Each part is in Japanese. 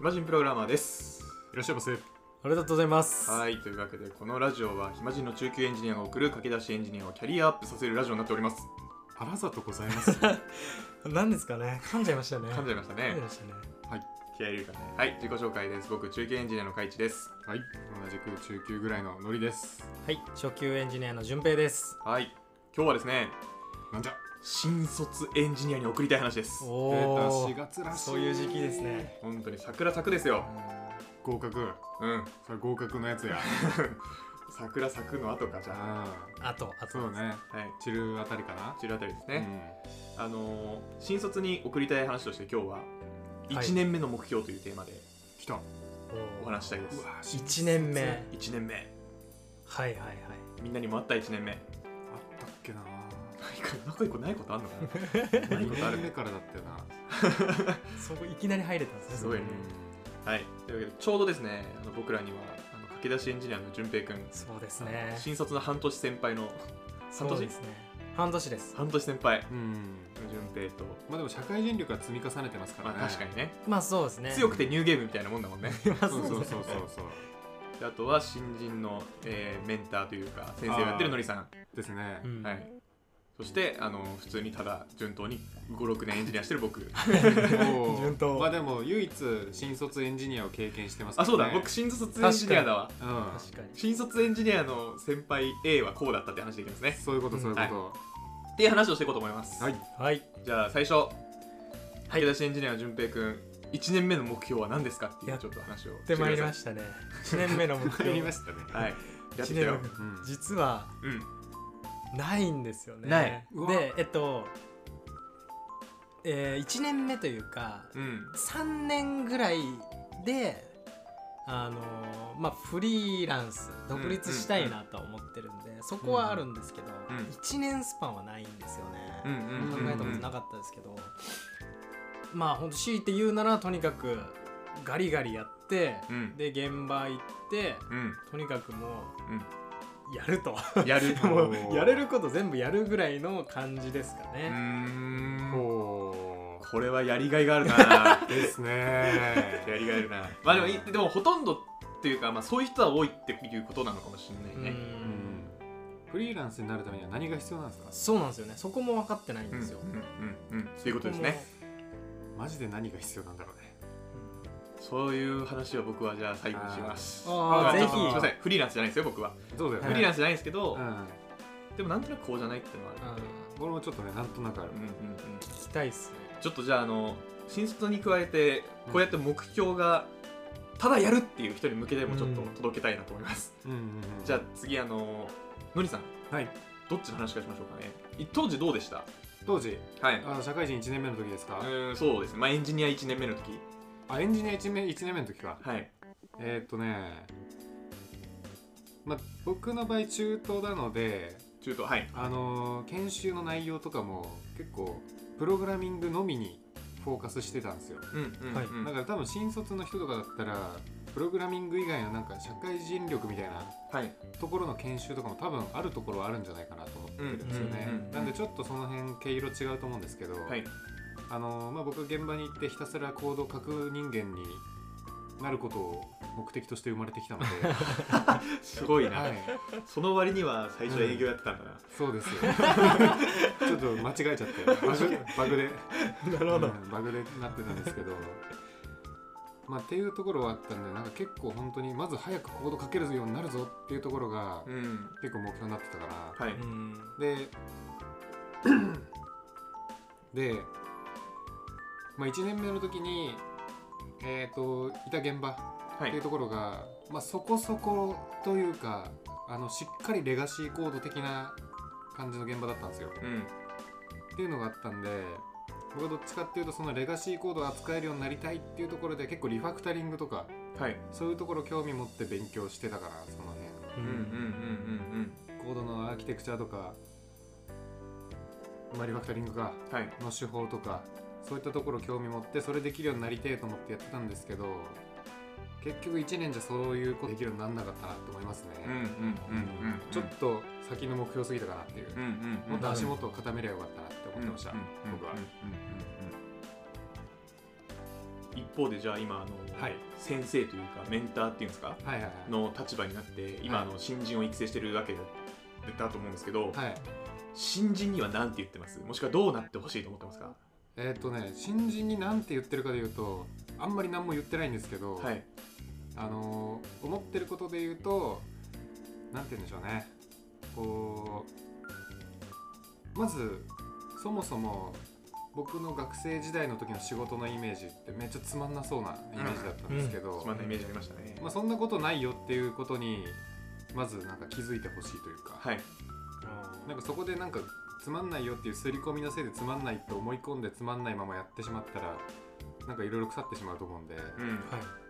暇人プログラマーです。いらっしゃいませありがとうございます。はいというわけでこのラジオは暇人の中級エンジニアが送る駆け出しエンジニアをキャリアアップさせるラジオになっております。あらざとございます。何ですかね？噛んじゃいましたね。噛んじゃいました噛んじゃいねましたね。気合い入れるかね。はい自己紹介です。僕中級エンジニアの海地です。はい同じく中級ぐらいのノリです。はい、初級エンジニアの順平です。はい今日はですねなんじゃ？新卒エンジニアに送りたい話です。お出たお4。月らしい。そういう時期ですね。本当に桜咲くですよ。合格。うん。それ合格のやつや。桜咲くの後かじゃあ。あと、あと。そうね。あはい。散るあたりかな。こちらあたりですうね、あのー新卒に送りたい話として今日ははい。1年目の目標というテーマで来た。お話ししたいです、うわ一年目。はい1年目。はいはい。みんなにもあった1年目。あったっけな仲いい子ないことあんのかな。ない2ことある年目からだったよな。そこいきなり入れたんですね。すごいねはい。というわけでちょうどですねあの僕らにはあの駆け出しエンジニアの淳平くんそうですね。新卒の半年先輩の 半年？そうですね。半年です。半年先輩。うん。淳平と、まあでも社会人力は積み重ねてますからね。まあ、確かにね。まあそうですね。強くてニューゲームみたいなもんだもんね。まあそうそうそうそうそう。であとは新人の、えーメンターというか先生をやってるのりさん。ですね。うん。はい、そしてあの普通にただ順当に56年エンジニアしてる僕。順当。まあでも唯一新卒エンジニアを経験してますかあらねそうだ。僕新卒エンジニアだわ。うん確かに。新卒エンジニアの先輩 A はこうだったって話でいきますね。そういうことそういうこっていう話をしていこうと思います、とはい。はい。じゃあ最初。駆け出しエンジニアの順平くん1年目の目標は何ですかっていうやちょっと話を。で参りまししたね。一年目の目や標。りましたね。はい。やってたよ。年目。うん。実はうんないんですよね。ない。で、えっと、えー、1年目というか、うん。3年ぐらいで、あのーまあ、フリーランス独立したいなとは思ってるんで、そこはあるんですけど、うん1年スパンはないんですようんね、うん考えたことなかったですけど、まあ本当強いて言うならとにかくガリガリやって、うん。で現場行ってうん。とにかくもうん。うやると。やる もうやれること全部やるぐらいの感じですかうーね、ん。ほこれはやりがいがあるな。う ですね。やりがいあるな。まあでもいでもほとんどっていうか、まあ、そういう人は多いっていうことなのかもしれないね。うん。うん。フリーランスになるためには何が必要なんですか？そうなんですよね。そこも分かってないんうんですよ、うんうんうんっていうことですね。マジで何が必要なんだろうねそういう話を僕はじゃあ最後にします。ああーぜひ。すいません。フリーランスじゃないですよ僕は。そうだよね。フリーランスじゃないんですけど、うん。でもなんとなくこうじゃないっていうのはある。うん。俺もちょっとねなんとなくある。うんうんうん。聞きたいっすね。ちょっとじゃああの新卒に加えてこうやって目標がただやるっていう人に向けてもちょっと届けたいなと思います、うん。うんうんじゃあ次あののりさん。はい。どっちの話からしましょうかね。い当時どうでした？当時？はい。あ社会人1年目の時ですか？うんそうですね。まあエンジニア1年目の時あエンジニア1年 ,1 年目の時か。はい。えーっとねまあ僕の場合中東なので中途はい。あのー研修の内容とかも結構プログラミングのみにフォーカスしてたんですよ。うんうんはい。うんだから多分新卒の人とかだったらプログラミング以外のなんか社会人力みたいなはい。ところの研修とかも多分あるところはあるんじゃないかなと思ってるんですよね、うんうんうんうん。なんでちょっとその辺毛色違うと思うんですけど、はいあのーまあ、僕は現場に行ってひたすらコードを書く人間になることを目的として生まれてきたので、すごいな、はい、その割には最初営業やってたんだな、そうですよ。ちょっと間違えちゃってバグバグで。なるほど、うんバグでなってたんですけど。まあっていうところはあったんでなんか結構本当にまず早くコード書けるようになるぞっていうところがうん。結構目標になってたから、はい、うん。で で、まあ、1年目の時にえっ、といた現場はい。っていうところが、まあ、そこそこというかあのしっかりレガシーコード的な感じの現場だったんですよ。うん。っていうのがあったんで僕はどっちかっていうとそのレガシーコードを扱えるようになりたいっていうところで結構リファクタリングとかはい。そういうところ興味持って勉強してたからその辺。うんうんうんコードのアーキテクチャとか、まあ、リファクタリングかうんはい。の手法とかそういったところ興味持ってそれできるようになりてえと思ってやってたんですけど結局1年じゃそういうことできるようにならなかったなと思いますね、ちょっと先の目標すぎたかなっていう、もっと足元を固めりゃよかったなって思ってました、僕は、一方でじゃあ今あの、はい。先生というかメンターっていうんですか？の立場になって今、の新人を育成してるわけだと思うんですけど、はい。新人には何て言ってます？もしくはどうなってほしいと思ってますか？えーっ、とね新人に何て言ってるかで言うとあんまり何も言ってないんですけど、はい。あのー思ってることで言うとなんて言うんでしょうね。こうまずそもそも僕の学生時代の時の仕事のイメージってめっちゃつまんなそうなイメージだったんですけど、つまんないイメージありましたね、まあ、そんなことないよっていうことにまずなんか気づいてほしいというか、はい。なんかそこでなんかつまんないよっていう刷り込みのせいでつまんないと思い込んでつまんないままやってしまったらなんかいろいろ腐ってしまうと思うんで、うん。は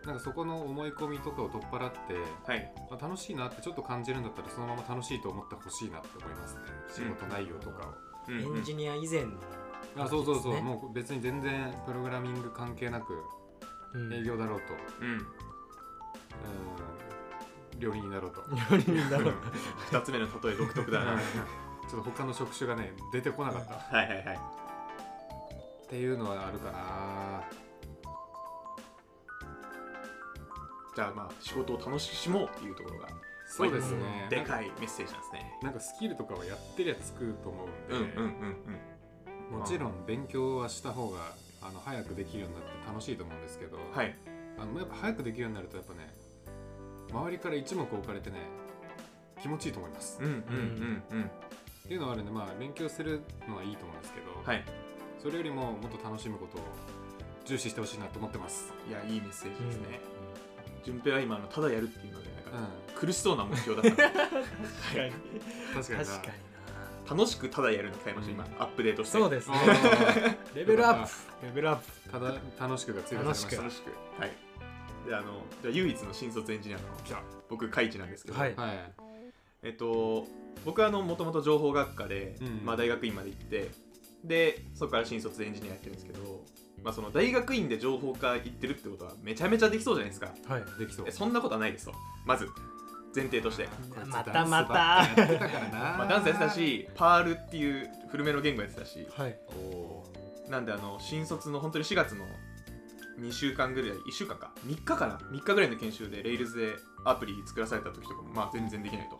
い。なんかそこの思い込みとかを取っ払って、はいまあ、楽しいなってちょっと感じるんだったらそのまま楽しいと思ってほしいなって思いますね。仕事内容とかを、うんエンジニア以前のあそうそうそう、もう別に全然プログラミング関係なくうん。営業だろうと。うん。うん。料理人だろうと。料理人だろう。2つ目の例え独特だな ちょっと他の職種がね出てこなかった。っはいはいはい。ていうのはあるかな。じゃあまあ仕事を楽しもうっていうところがそうですね。でかいメッセージなんですね。なんかスキルとかはやってりゃつくと思うんで、うんうんうんうん。もちろん勉強はした方があの早くできるようになって楽しいと思うんですけど、はい。あのやっぱ早くできるようになるとやっぱね周りから一目置かれてね気持ちいいと思います、うんうんうんうんっていうのはあるんでまあ勉強するのはいいと思うんですけど、はい。それよりももっと楽しむことを重視してほしいなと思ってます、いやいいメッセージですね。順平は今あのただやるっていうのでなんうん。か苦しそうな目標だった。ん で確かに。確かにな。確かに楽しくただやるに変えました今うん。アップデートして。なそうですね。レベルアップ。レベルアップ。ただ楽しくが追加されまししく。はい。であのじゃあ唯一の新卒エンジニアの僕カイチなんですけど、はいはい。えっと僕はあのもともと情報学科で、うん。まあ、大学院まで行ってでそこから新卒でエンジニアやってるんですけど、まあ、その大学院で情報科行ってるってことはめちゃめちゃできそうじゃないですか。はいできそう。えそんなことはないですと。まず前提として、またまた。ダンスばっかやってたからな、まあ、ダンスやってたしパールっていう古めの言語やってたし。はい。なんであの新卒の本当に4月の2週間ぐらい1週間か。3日かな。3日ぐらいの研修で Rails でアプリ作らされた時とかもまあ全然できないと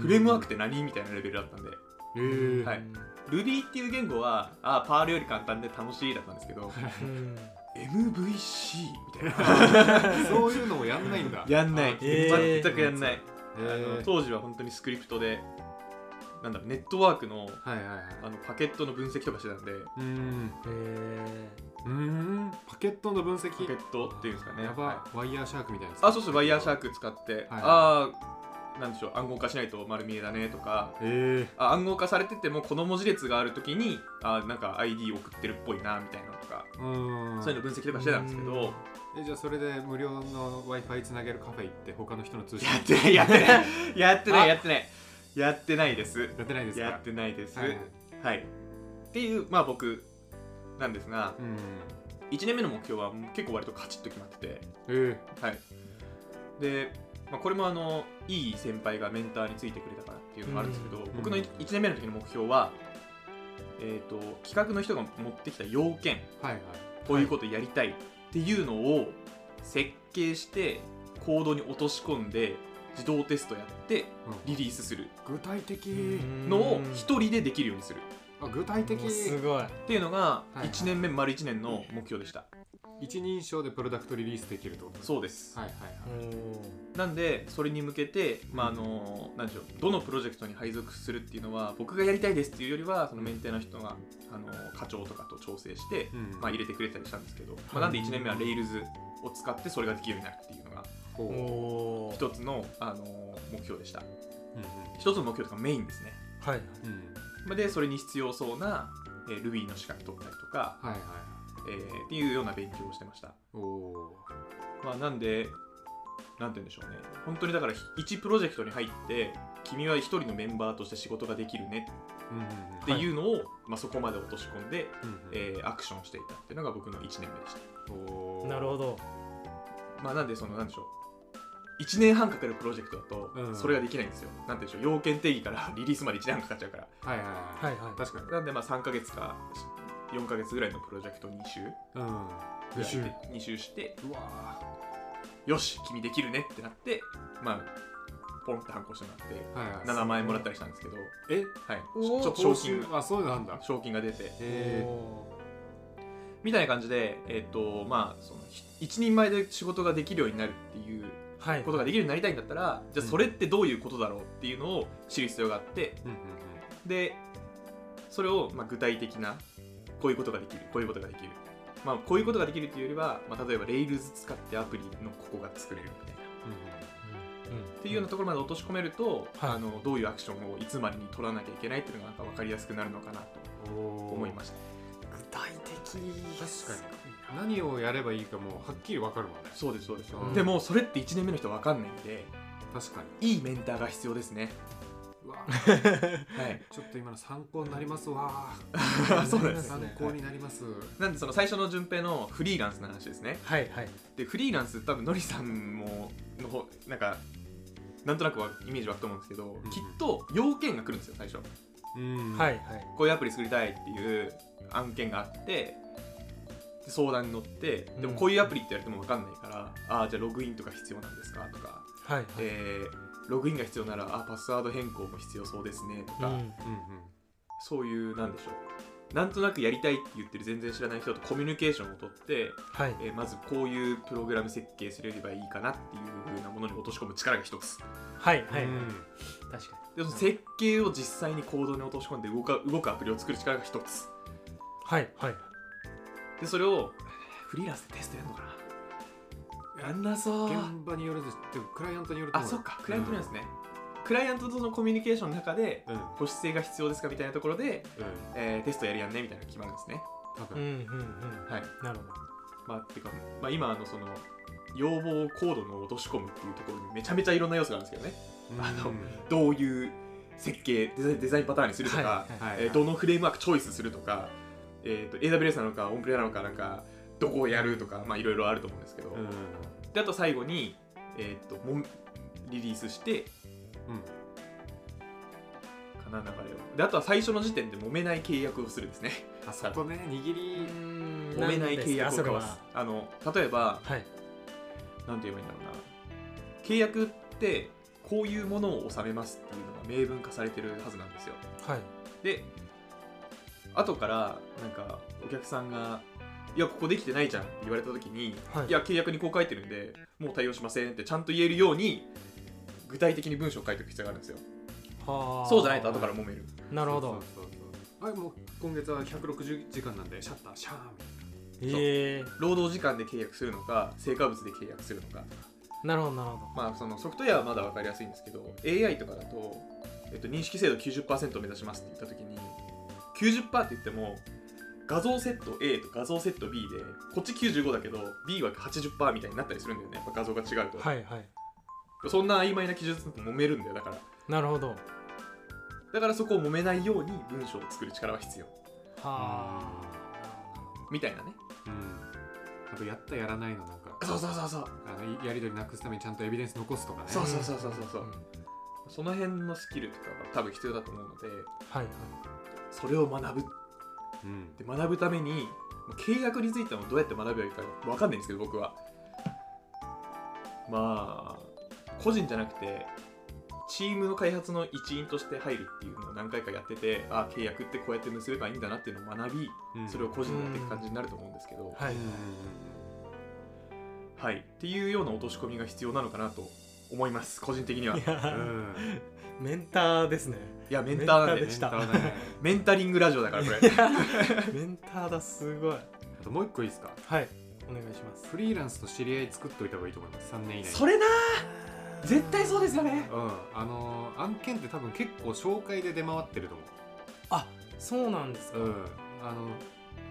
フレームワークって何みたいなレベルだったんで。えー。はい。Ruby っていう言語はあパールより簡単で楽しいだったんですけど MVC みたいな。そういうのもやんないんだ。やんない、えー全くやんない、えー。あの当時は本当にスクリプトでなんだろうネットワークのはいはいはい。あのパケットの分析とかしてたんで。うーんえうーん。パケットの分析。パケットっていうんですかね。やば、はワイヤーシャークみたいなあそうそうワイヤーシャーク使って、ああなんでしょう暗号化しないと丸見えだねとかえ。あ暗号化されててもこの文字列があるときにあなんか ID 送ってるっぽいなみたいなのとか、そういうの分析とかしてたんですけど、えじゃあそれで無料の w i f i つなげるカフェ行って他の人の通信やってないやってない。やってないやってない。やってないです。やってないですか？やってないです。はい。はい、っていうまあ僕なんですがうん。1年目の目標は結構割とカチッと決まってて。え。はい。で、まあ、これもあのいい先輩がメンターについてくれたからっていうのもあるんですけど、うん僕の1年目の時の目標はえー、と企画の人が持ってきた要件ー、はいはい。こういうことやりたいっていうのを設計してコードに落とし込んで自動テストやってリリースする。具体的のを一人でできるようにする。あ具体的。すごい。っていうのがはいはい。1年目丸1年の目標でした、一人称でプロダクトリリースできるってこと。そうです、はいはいはい。なんでそれに向けて、まああのなんでしょうどのプロジェクトに配属するっていうのは僕がやりたいですっていうよりはそのメンテの人が、あの課長とかと調整して、うん。まあ、入れてくれたりしたんですけど、まあ、なんで1年目は Rails を使ってそれができるようになるっていうのが一つの、あの目標でした。うん一つの目標とかメインですね。はい。うん。まあでそれに必要そうな、えー Ruby の資格取ったりとか、はいはいはいえーっていうような勉強をしてました。おおまあ、なんで、なんて言うんでしょうね、本当にだから1プロジェクトに入って、君は一人のメンバーとして仕事ができるね。っていうのを、まあ、そこまで落とし込んで、うんうん。えーアクションしていたっていうのが僕の1年目でした。おー。なるほど。まあ、なんで、その、なんでしょう、1年半かかるプロジェクトだとう、ん。それができないんですよ。なんて言うんでしょう、要件定義からリリースまで1年半かかっちゃうから。はいはいはい。はい確かに。なんで、まあ、3ヶ月か4ヶ月ぐらいのプロジェクト2週うん。ぐらい二週で2週してうわよし君できるねってなってまあポンって反抗してもらってーはいはい。7万円もらったりしたんですけど。え？はい。ちょ賞金。あそうなんだ。賞金が出て。みたいな感じでえっ、とまあそのひ一人前で仕事ができるようになるっていうーはい。ことができるようになりたいんだったらじゃあそれってどういうことだろうっていうのを知る必要があって。でそれをまあ具体的なこういうことができるこういうことができる。まあこういうことができるっていうよりは、まあ、例えば Rails 使ってアプリのここが作れるみたいな。っていうようなところまで落とし込めると、はい。あのどういうアクションをいつまでに取らなきゃいけないっていうのがなんか分かりやすくなるのかなと思いました。具体的確かに。何をやればいいかもはっきり分かるもんね。そうですそうです、うん。でもそれって1年目の人分かんないんで確かに。いいメンターが必要ですね。うわ はい。ちょっと今の参考になりますわ そうなんです参考になります。なんでその最初の順平のフリーランスの話ですね。はいはい。でフリーランス多分のりさんもの方なんかなんとなくはイメージ湧くと思うんですけど、ん。きっと要件が来るんですよ最初。うん。はいはい。こういうアプリ作りたいっていう案件があってで相談に乗ってでもこういうアプリって言われても分かんないから、ああじゃあログインとか必要なんですか？とか、はいはい。えーログインが必要ならあパスワード変更も必要そうですねとか、うん。うんうんそういうなんでしょう。なんとなくやりたいって言ってる全然知らない人とコミュニケーションをとって、はい。えーまずこういうプログラム設計すればいいかなっていう風なものに落とし込む力が一つ。はいはい、うん。確かでその設計を実際にコードに落とし込んで動か動くアプリを作る力が一つ。にはいはい。でそれをフリーランスでテストやるのかなやんなそう。現場によるででもクライアントによるとあ思そっか。クライアントなんですね、クライアントとのコミュニケーションの中でうん。うん保守性が必要ですかみたいなところで、うん。えーテストやりやんねみたいなのが決まるんですね。多分うんうんうん。はい。なるほど。まあっていうか、まあ、今あのその要望をコードに落とし込むっていうところにめちゃめちゃいろんな要素があるんですけどね。あのどういう設計デザインデザインパターンにするとか、はいはいえーどのフレームワークチョイスするとか、えー、と AWS なのかオンプレなのかなんかどこをやるとかまあいろいろあると思うんですけど、うん。であと最後に、えー、ともんリリースしてうん。かな流れを。であとは最初の時点で揉めない契約をするですね。あそこね握り揉めない契約を交わす。あの例えばはい。なんて言えばいいんだろうな。契約ってこういうものを収めますっていうのが明文化されてるはずなんですよ。はい。で後からなんかお客さんが「いやここできてないじゃん」って言われた時に「はい。いや契約にこう書いてるんでもう対応しません」ってちゃんと言えるように具体的に文章を書いておく必要があるんですよ。はあ。そうじゃないと後から揉める。なるほど。そうそうそうあもう今月は160時間なんでシャッターシャーみたいな。え。え労働時間で契約するのか成果物で契約するのか。とかなるほどなるほまあそのソフトウェアはまだ分かりやすいんですけど AI とかだと、えっと、認識精度90%を目指しますって言った時に90%って言っても画像セット A と画像セット B でこっち95だけど B は80%みたいになったりするんだよね。やっぱ画像が違うと、どはいはい。そんな曖昧な記述だと揉めるんだよだから。なるほど。はだからそこを揉めないように文章を作る力は必要。あ。みたいなね。うん。あとやったやらないのなんか。そうそうそうそう。あのやり取りなくすためにちゃんとエビデンス残すとかね。そうそうそうそうそうそう。うん。その辺のスキルとかは多分必要だと思うので。はいそれを学ぶうんで学ぶために契約についてもどうやって学べばいいか分かんないんですけど僕は。まあ個人じゃなくてチームの開発の一員として入るっていうのを何回かやっててあ契約ってこうやって結べばいいんだなっていうのを学びうん。それを個人でやっていく感じになると思うんですけど、はい。はい。っていうような落とし込みが必要なのかなと思います個人的には。うん。メンターですね。いやメンターなんでメンターでした。メンターだね。メンタリングラジオだからこれ。メンターだす。ごい。あともう一個いいですか？はい。お願いします。フリーランスと知り合い作っておいた方がいいと思います3年以内。にそれな絶対そうですよね。うん。あのー案件って多分結構紹介で出回ってると思あそうなんですか、ううん。あの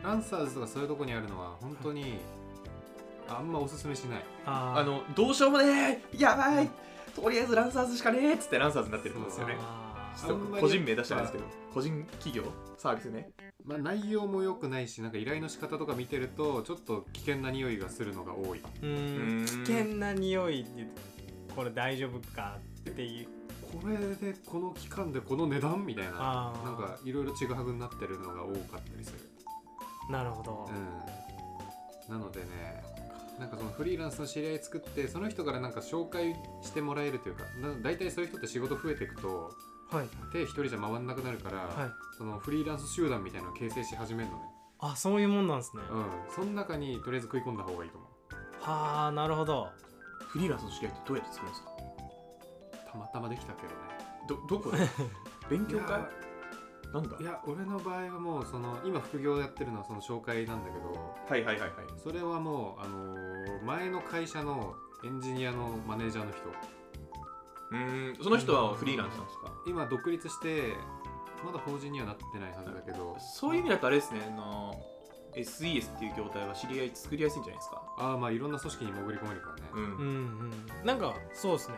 ランサーズとかそういうとこにあるのは本当にあんまおすすめしない。あー。あのどうしようもねえやばい。とりあえずランサーズしかねえっつってランサーズになってるんですよね。あーちょっと個人名出してないですけど個人企業サービスね。まあ内容も良くないしなんか依頼の仕方とか見てるとちょっと危険な匂いがするのが多い。うーん。危険な匂いってこれ大丈夫かっていう。これでこの期間でこの値段みたいななんかいろいろちぐはぐになってるのが多かったりする。なるほど、うん、なのでねなんかそのフリーランスの知り合い作ってその人からなんか紹介してもらえるというかな大体そういう人って仕事増えていくとはい。手一人じゃ回んなくなるから、はい。そのフリーランス集団みたいなのを形成し始めるのね。あそういうもんなんですね、うん。その中にとりあえず食い込んだ方がいいと思う。はあなるほど。フリーランスの知り合いってどうやって作るんですか？たまたまできたけどね。どどこで？勉強会？なんだ？いや俺の場合はもうその今副業やってるのはその紹介なんだけどはいはいはいはい。それはもう、あのー前の会社のエンジニアのマネージャーの人。うーんその人はフリーランスなんですか？今独立してまだ法人にはなってないはずだけど。そういう意味だとあれですねあの SES っていう業態は知り合い作りやすいんじゃないですか？ああまあいろんな組織に潜り込めるからね、うん。うんうん。なんかそうですね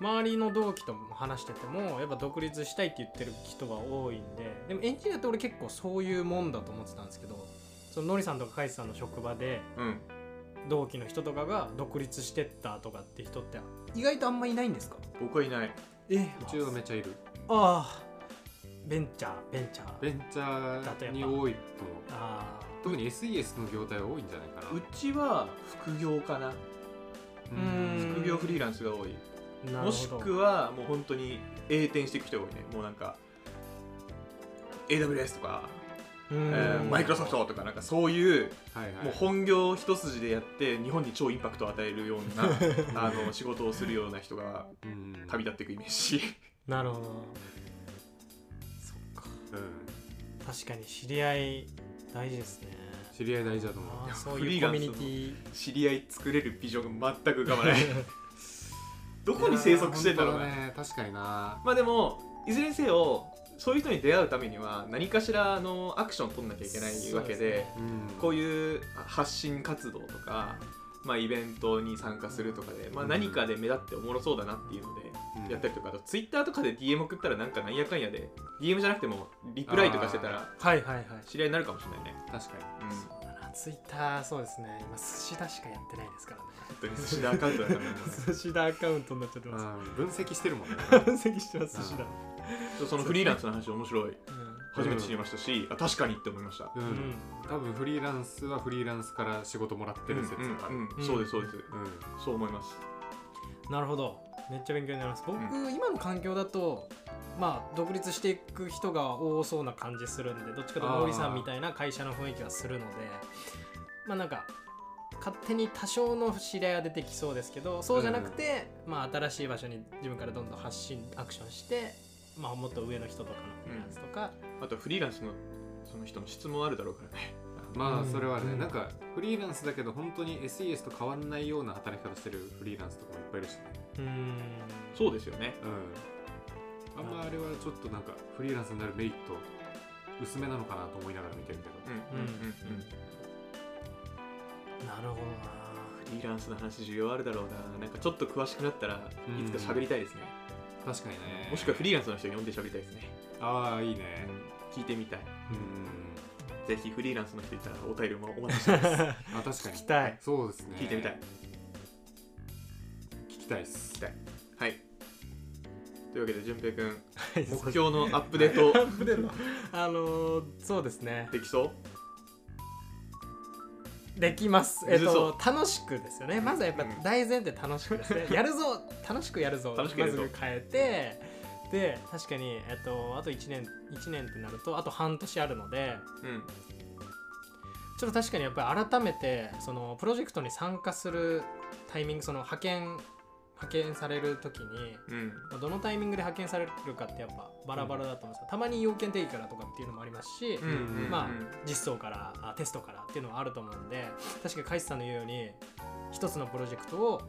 周りの同期とも話しててもやっぱ独立したいって言ってる人が多いんででもエンジニアって俺結構そういうもんだと思ってたんですけどそのノリさんとかカイさんの職場でうん。同期の人とかが独立してったとかって人って意外とあんまいないんですか？僕はいない。え？うちはめっちゃいる。ああ。ベンチャーベンチャー。ベンチャーに多いと。思うあ特に SES の業態は多いんじゃないかな。うちは副業かな。うん。副業フリーランスが多いもしくはもう本当に栄転していく人が多いね。もうなんか AWS とかうん。マイクロソフトとかなんかそういうもう本業一筋でやって日本に超インパクトを与えるような あの仕事をするような人がうん。旅立っていくイメージ。なるほど。そっか。うん。確かに知り合い大事ですね。知り合い大事だと思う。そうフいうコミュニティ。知り合い作れるビジョンが全く浮かばない どこに生息してんだろうね。確かにな。まあでもいずれにせよそういう人に出会うためには何かしらのアクションを取んなきゃいけないわけでね。うん。こういう発信活動とか、まあ、イベントに参加するとかで、まあ、うん何かで目立っておもろそうだなっていうのでうん。やったりとかあとツイッターとかで DM 送ったらなんかなんやかんやで DM じゃなくてもリプライとかしてたらはいはいはい。知り合いになるかもしれないね、確かに。うん、ツイッターそうですね。今寿司だしかやってないですからね。本当に寿司田アカウントだからね。寿司だアカウントになっちゃってます。うん分析してるもんね。分析してます寿司だ。そのフリーランスの話面白い。うん。初めて知りましたし、あ確かにって思いました。ううん。ん多分フリーランスはフリーランスから仕事もらってる説が。あるうんうんうん。そうですそうです、うん。そう思います。なるほど。めっちゃ勉強になります。僕、う今の環境だとまあ独立していく人が多そうな感じするんでどっちかというと森さんみたいな会社の雰囲気はするのでまあなんか勝手に多少の知り合いは出てきそうですけどそうじゃなくて、まあ新しい場所に自分からどんどん発信アクションしてまあもっと上の人とかのフリーランスとか、あとフリーランスのその人の質問あるだろうからね。まあそれはね、うん。なんかフリーランスだけど本当に SES と変わんないような働き方してるフリーランスとかもいっぱいいるしね。うーん。そうですよね。うんあんまあれはちょっとなんかフリーランスになるメリット薄めなのかなと思いながら見てるけど。うんうんうんうん。なるほどな。フリーランスの話需要あるだろうな。なんかちょっと詳しくなったらうん。いつか喋りたいですね、確かにね。もしくはフリーランスの人に呼んで喋りたいですね、ああいいね。聞いてみたい。うん。ぜひフリーランスの人いたらお便りもお待ちしてます。あ確かに。聞きたい。そうですね。聞いてみたい。聞きたいっす。はいというわけで淳平くん目標のアップデート アップデート。あのーそうですね。できそう？できます。えっと楽しくですよね。まずはやっぱうん。大前提楽しくですね。やるぞ楽しくやるぞ。楽しくまず変えてで確かにえっとあと1年一年ってなるとあと半年あるのでうん。ちょっと確かにやっぱり改めてそのプロジェクトに参加するタイミングその派遣派遣される時にうん。まあどのタイミングで派遣されるかってやっぱバラバラだと思うんですよ。たまに要件定義からとかっていうのもありますし、うんうんまあ実装からあテストからっていうのはあると思うんで確かにカイスさんの言うように一つのプロジェクトを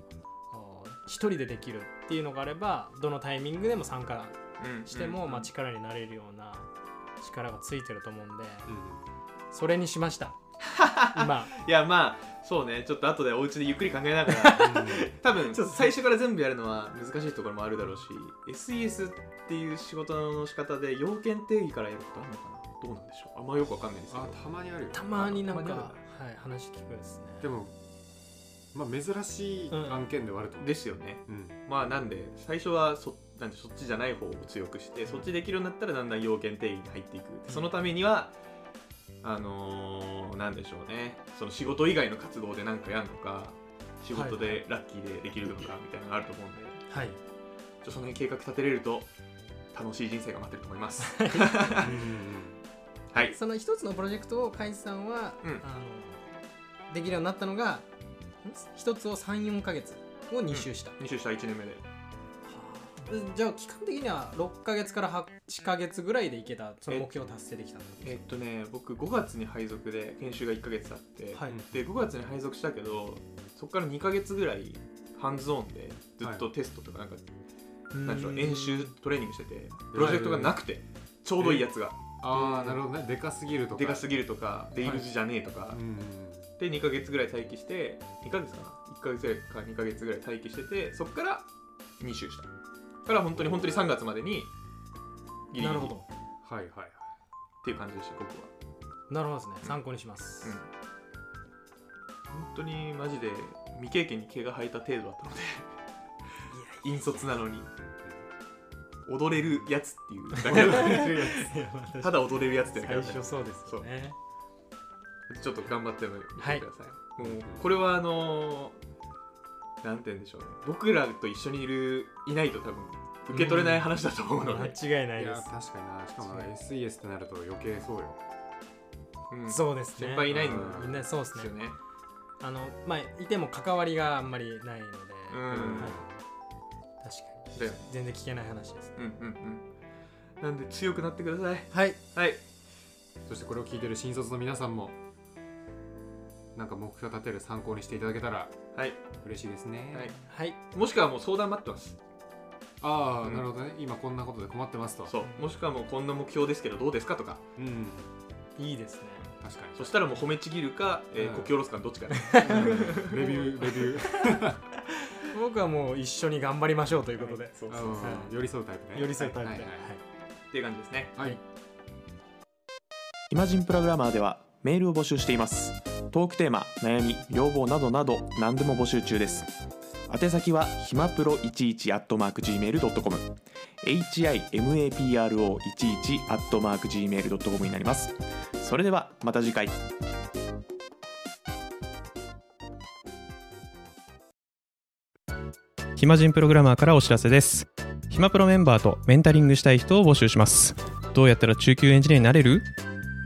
あ一人でできるっていうのがあればどのタイミングでも参加うん。しても、うんまあ、力になれるような力がついてると思うんでうん。それにしました今 いやまあそうね。ちょっと後でお家でゆっくり考えながら。多分ちょっと最初から全部やるのは難しいところもあるだろうし SES っていう仕事の仕方で要件定義からやることあるのかな。どうなんでしょう。あんまよくわかんないですけど。あたまにあるよ。たまになんか、はい、話聞くですね。でもまあ珍しい案件ではあると思う、ですよね。うん。まあなんで最初はそなんでそっちじゃない方を強くしてそっちできるようになったらだんだん要件定義に入っていくそのためにはあのー、なんでしょうね。その仕事以外の活動で何かやるのか仕事でラッキーでできるのかみたいなのがあると思うんで、はい。ちょその辺計画立てれると楽しい人生が待ってると思います。うんはい。その一つのプロジェクトを海さんは、うん。あのできるようになったのがん？一つを34か月を2周した、2周した。1年目で。うんじゃあ期間的には6か月から8か月ぐらいでいけたその目標を達成できたんだえっとね僕5月に配属で研修が1ヶ月あって、はい。で5月に配属したけどそこから2ヶ月ぐらいハンズオンでずっとテストとかなんか、なんでしょう演習トレーニングしててプロジェクトがなくてちょうどいいやつが。ああなるほどね。でかすぎるとか。でかすぎるとかレイルズじゃねえとか、うん。で2ヶ月ぐらい待機して2ヶ月かな？1ヶ月ぐらいか2ヶ月ぐらい待機しててそこから2周したから本当に本当に3月までにギリギリ。っなるほど。はいはいはい。ていう感じでした僕は。なるほどですね。参考にします、うん。本当にマジで未経験に毛が生えた程度だったので。引率なのに。踊れるやつっていう。ただ踊れるやつって最初そうですよね。ちょっと頑張ってみてください、はい。もうこれはあのーなんて言うんでしょうね。僕らと一緒にいるいないと多分受け取れない話だと思うので、間違いないいやです確かにな。しかも SES ってなると余計そうよ。うん。そうですね。先輩いないんうん。みんなそうですね。ですよね。あのまあいても関わりがあんまりないので、うん。はい。確かに。だよ。ね全然聞けない話です。うんうんうん。なんで強くなってください。はい。はい。そしてこれを聞いてる新卒の皆さんもなんか目標立てる参考にしていただけたらはい、嬉しいですね、はい、はい。もしくはもう相談待ってます。ああ、うん。なるほどね。今こんなことで困ってますと。そう。もしくはもうこんな目標ですけどどうですかとか。うん。いいですね。確かそしたらもう褒めちぎるか、えーうん。こき下ろすかどっちかでに、レビューレビュー。僕はもう一緒に頑張りましょうということで、そうあの寄り添うタイプね。寄り添うタイプで、はい。はい。っていう感じですね。はい、イマジンプログラマーではメールを募集していますトークテーマ悩み要望などなど何でも募集中です。宛先はひまプロ11 at mark gmail.com himapro11 at mark gmail.com になります。それではまた次回。暇人プログラマーからお知らせです。暇プロメンバーとメンタリングしたい人を募集します。どうやったら中級エンジニアになれる？